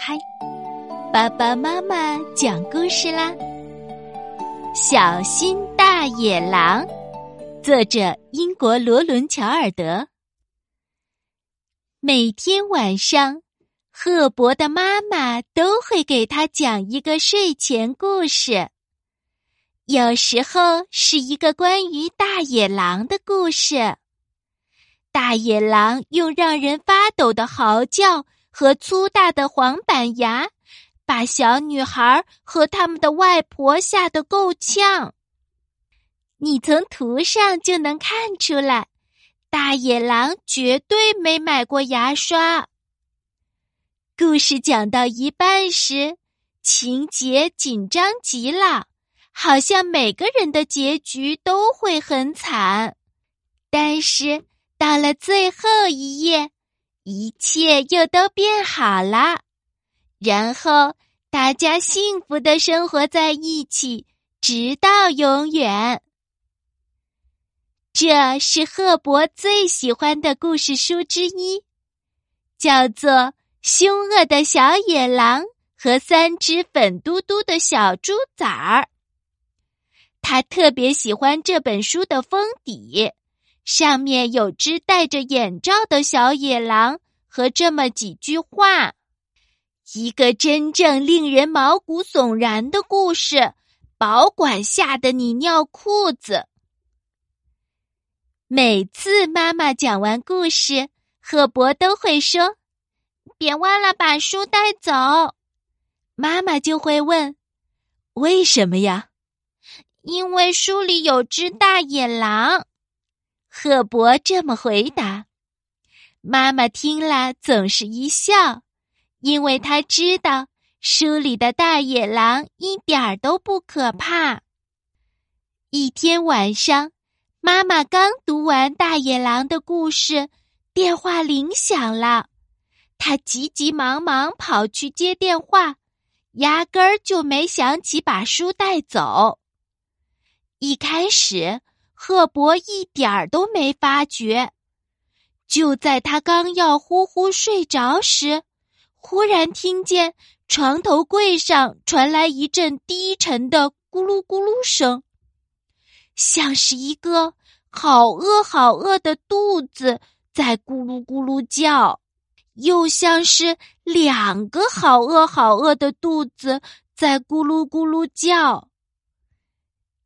开，爸爸妈妈讲故事啦。小心大野狼，作者英国罗伦·乔尔德。每天晚上，赫伯的妈妈都会给他讲一个睡前故事。有时候是一个关于大野狼的故事。大野狼用让人发抖的嚎叫。和粗大的黄板牙，把小女孩和他们的外婆吓得够呛。你从图上就能看出来，大野狼绝对没买过牙刷。故事讲到一半时，情节紧张极了，好像每个人的结局都会很惨。但是到了最后一页。一切又都变好了，然后大家幸福的生活在一起，直到永远。这是赫伯最喜欢的故事书之一，叫做《凶恶的小野狼和三只粉嘟嘟的小猪崽儿》。他特别喜欢这本书的封底。上面有只戴着眼罩的小野狼和这么几句话：一个真正令人毛骨悚然的故事，保管吓得你尿裤子。每次妈妈讲完故事，赫伯都会说：“别忘了把书带走。”妈妈就会问：“为什么呀？”因为书里有只大野狼。赫伯这么回答，妈妈听了总是一笑，因为他知道书里的大野狼一点儿都不可怕。一天晚上，妈妈刚读完大野狼的故事，电话铃响了，她急急忙忙跑去接电话，压根儿就没想起把书带走。一开始。赫伯一点儿都没发觉，就在他刚要呼呼睡着时，忽然听见床头柜上传来一阵低沉的咕噜咕噜声，像是一个好饿好饿的肚子在咕噜咕噜叫，又像是两个好饿好饿的肚子在咕噜咕噜叫。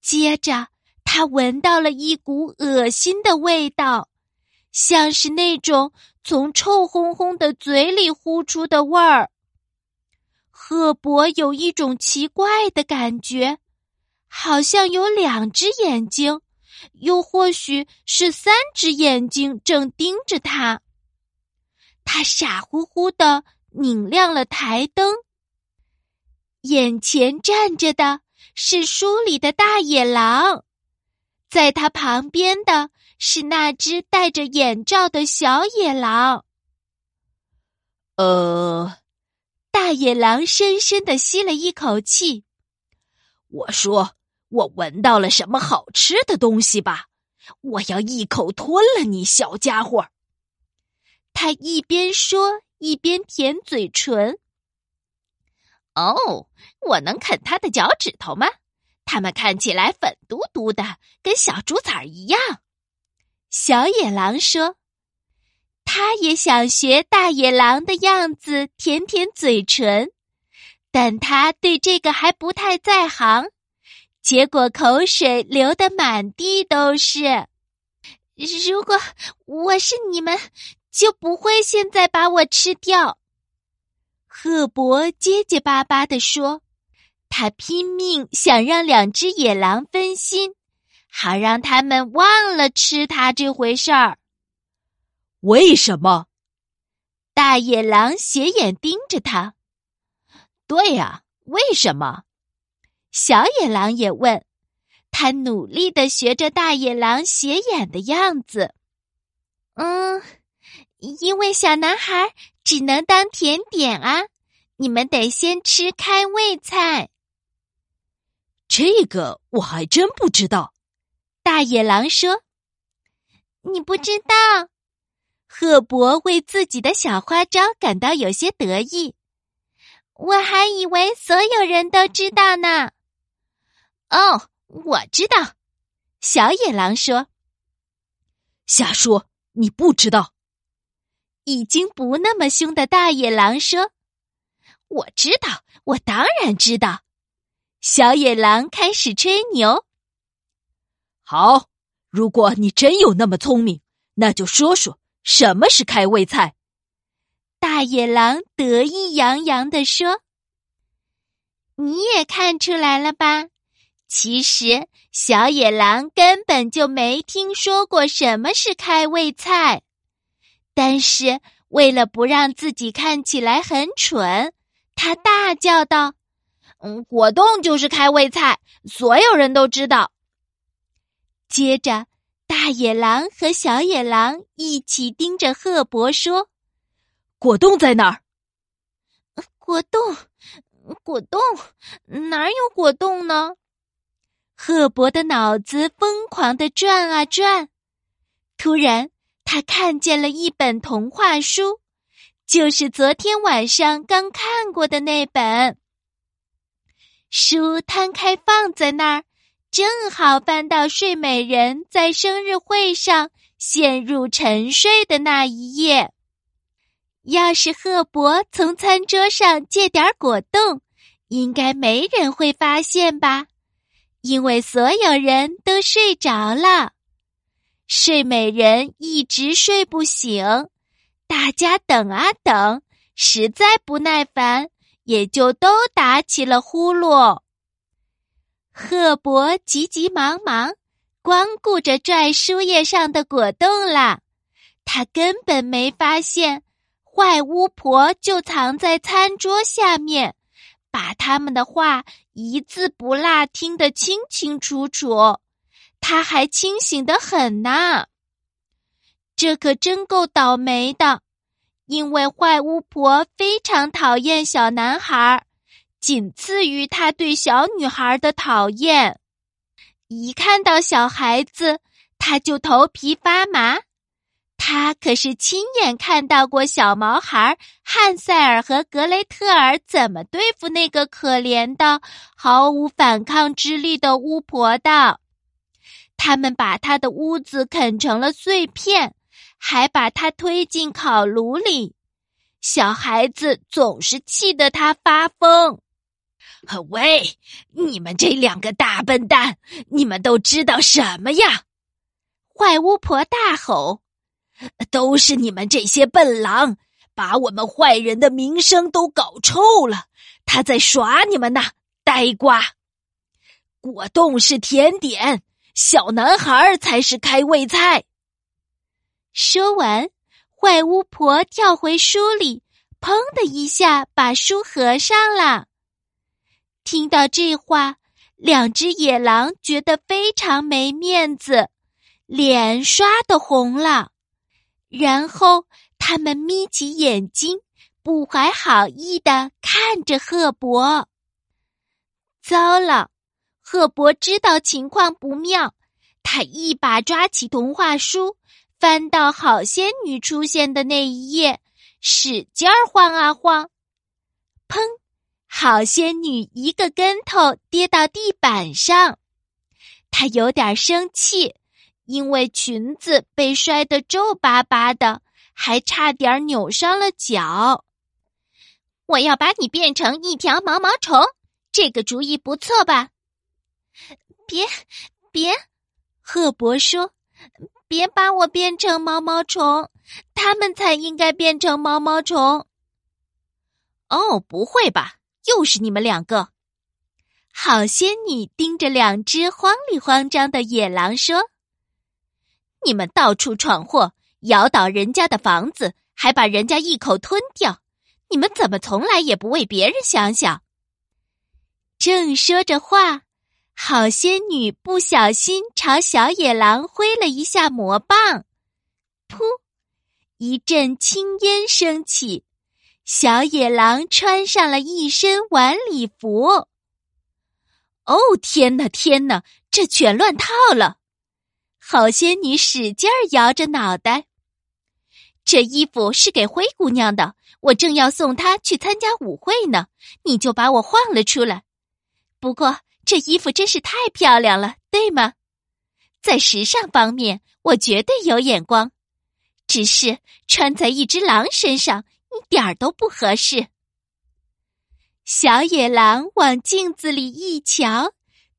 接着。他闻到了一股恶心的味道，像是那种从臭烘烘的嘴里呼出的味儿。赫伯有一种奇怪的感觉，好像有两只眼睛，又或许是三只眼睛正盯着他。他傻乎乎的拧亮了台灯，眼前站着的是书里的大野狼。在他旁边的是那只戴着眼罩的小野狼。呃，大野狼深深的吸了一口气。我说：“我闻到了什么好吃的东西吧？我要一口吞了你，小家伙！”他一边说一边舔嘴唇。哦，我能啃他的脚趾头吗？它们看起来粉嘟嘟的，跟小猪崽儿一样。小野狼说：“他也想学大野狼的样子，舔舔嘴唇，但他对这个还不太在行，结果口水流得满地都是。如果我是你们，就不会现在把我吃掉。”赫伯结结巴巴地说。他拼命想让两只野狼分心，好让他们忘了吃它这回事儿。为什么？大野狼斜眼盯着他。对呀，为什么？小野狼也问。他努力的学着大野狼斜眼的样子。嗯，因为小男孩只能当甜点啊，你们得先吃开胃菜。这个我还真不知道，大野狼说：“你不知道。”赫伯为自己的小花招感到有些得意。我还以为所有人都知道呢。哦，我知道。小野狼说：“瞎说，你不知道。”已经不那么凶的大野狼说：“我知道，我当然知道。”小野狼开始吹牛：“好，如果你真有那么聪明，那就说说什么是开胃菜。”大野狼得意洋洋地说：“你也看出来了吧？其实小野狼根本就没听说过什么是开胃菜。”但是，为了不让自己看起来很蠢，他大叫道：“嗯，果冻就是开胃菜，所有人都知道。”接着，大野狼和小野狼一起盯着赫伯说：“果冻在哪儿？”“果冻，果冻，哪有果冻呢？”赫伯的脑子疯狂的转啊转，突然。他看见了一本童话书，就是昨天晚上刚看过的那本。书摊开放在那儿，正好翻到睡美人在生日会上陷入沉睡的那一页。要是赫伯从餐桌上借点果冻，应该没人会发现吧？因为所有人都睡着了。睡美人一直睡不醒，大家等啊等，实在不耐烦，也就都打起了呼噜。赫伯急急忙忙，光顾着拽书页上的果冻了，他根本没发现坏巫婆就藏在餐桌下面，把他们的话一字不落听得清清楚楚。他还清醒的很呢，这可真够倒霉的，因为坏巫婆非常讨厌小男孩，仅次于他对小女孩的讨厌。一看到小孩子，他就头皮发麻。他可是亲眼看到过小毛孩汉塞尔和格雷特尔怎么对付那个可怜的、毫无反抗之力的巫婆的。他们把他的屋子啃成了碎片，还把他推进烤炉里。小孩子总是气得他发疯。喂，你们这两个大笨蛋，你们都知道什么呀？坏巫婆大吼：“都是你们这些笨狼，把我们坏人的名声都搞臭了。他在耍你们呢，呆瓜！果冻是甜点。”小男孩才是开胃菜。说完，坏巫婆跳回书里，砰的一下把书合上了。听到这话，两只野狼觉得非常没面子，脸刷的红了。然后他们眯起眼睛，不怀好意的看着赫伯。糟了！赫伯知道情况不妙，他一把抓起童话书，翻到好仙女出现的那一页，使劲儿晃啊晃。砰！好仙女一个跟头跌到地板上，她有点生气，因为裙子被摔得皱巴巴的，还差点扭伤了脚。我要把你变成一条毛毛虫，这个主意不错吧？别，别！赫伯说：“别把我变成毛毛虫，他们才应该变成毛毛虫。”哦，不会吧？又是你们两个！好仙女盯着两只慌里慌张的野狼说：“你们到处闯祸，摇倒人家的房子，还把人家一口吞掉，你们怎么从来也不为别人想想？”正说着话。好仙女不小心朝小野狼挥了一下魔棒，噗！一阵青烟升起，小野狼穿上了一身晚礼服。哦，天哪，天哪，这全乱套了！好仙女使劲儿摇着脑袋。这衣服是给灰姑娘的，我正要送她去参加舞会呢，你就把我晃了出来。不过这衣服真是太漂亮了，对吗？在时尚方面，我绝对有眼光，只是穿在一只狼身上一点儿都不合适。小野狼往镜子里一瞧，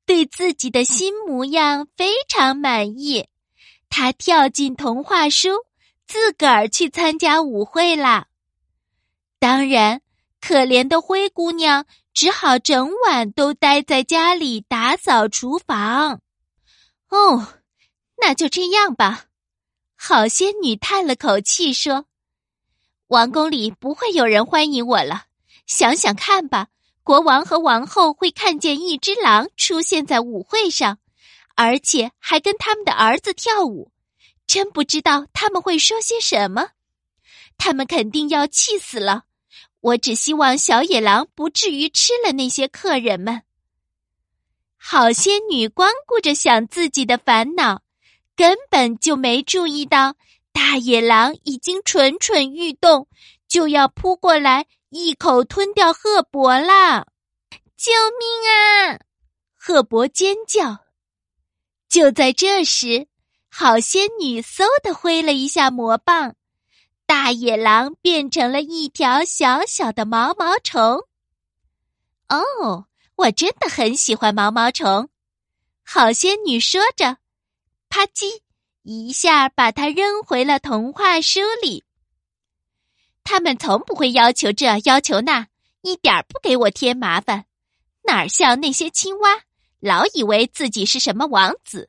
对自己的新模样非常满意。他跳进童话书，自个儿去参加舞会啦。当然，可怜的灰姑娘只好整晚都待在家里打扫厨房。哦，那就这样吧。好仙女叹了口气说：“王宫里不会有人欢迎我了。”想想看吧，国王和王后会看见一只狼出现在舞会上，而且还跟他们的儿子跳舞，真不知道他们会说些什么。他们肯定要气死了。我只希望小野狼不至于吃了那些客人们。好仙女光顾着想自己的烦恼，根本就没注意到大野狼已经蠢蠢欲动，就要扑过来。一口吞掉赫伯啦！救命啊！赫伯尖叫。就在这时，好仙女嗖的挥了一下魔棒，大野狼变成了一条小小的毛毛虫。哦，我真的很喜欢毛毛虫。好仙女说着，啪叽一下把它扔回了童话书里。他们从不会要求这要求那，一点不给我添麻烦，哪儿像那些青蛙，老以为自己是什么王子。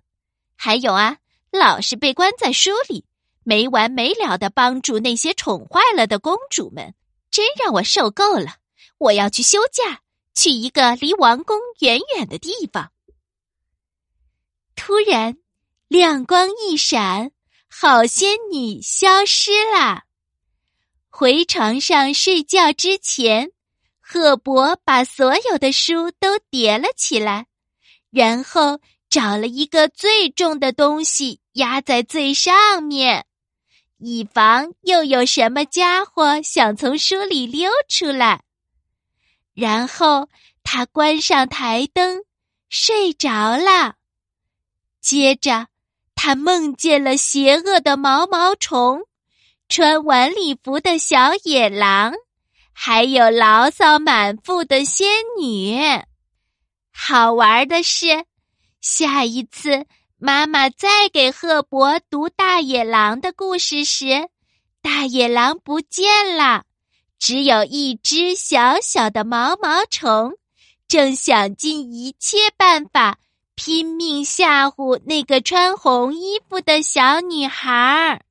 还有啊，老是被关在书里，没完没了的帮助那些宠坏了的公主们，真让我受够了。我要去休假，去一个离王宫远远的地方。突然，亮光一闪，好仙女消失了。回床上睡觉之前，赫伯把所有的书都叠了起来，然后找了一个最重的东西压在最上面，以防又有什么家伙想从书里溜出来。然后他关上台灯，睡着了。接着，他梦见了邪恶的毛毛虫。穿晚礼服的小野狼，还有牢骚满腹的仙女。好玩的是，下一次妈妈再给赫伯读大野狼的故事时，大野狼不见了，只有一只小小的毛毛虫，正想尽一切办法拼命吓唬那个穿红衣服的小女孩儿。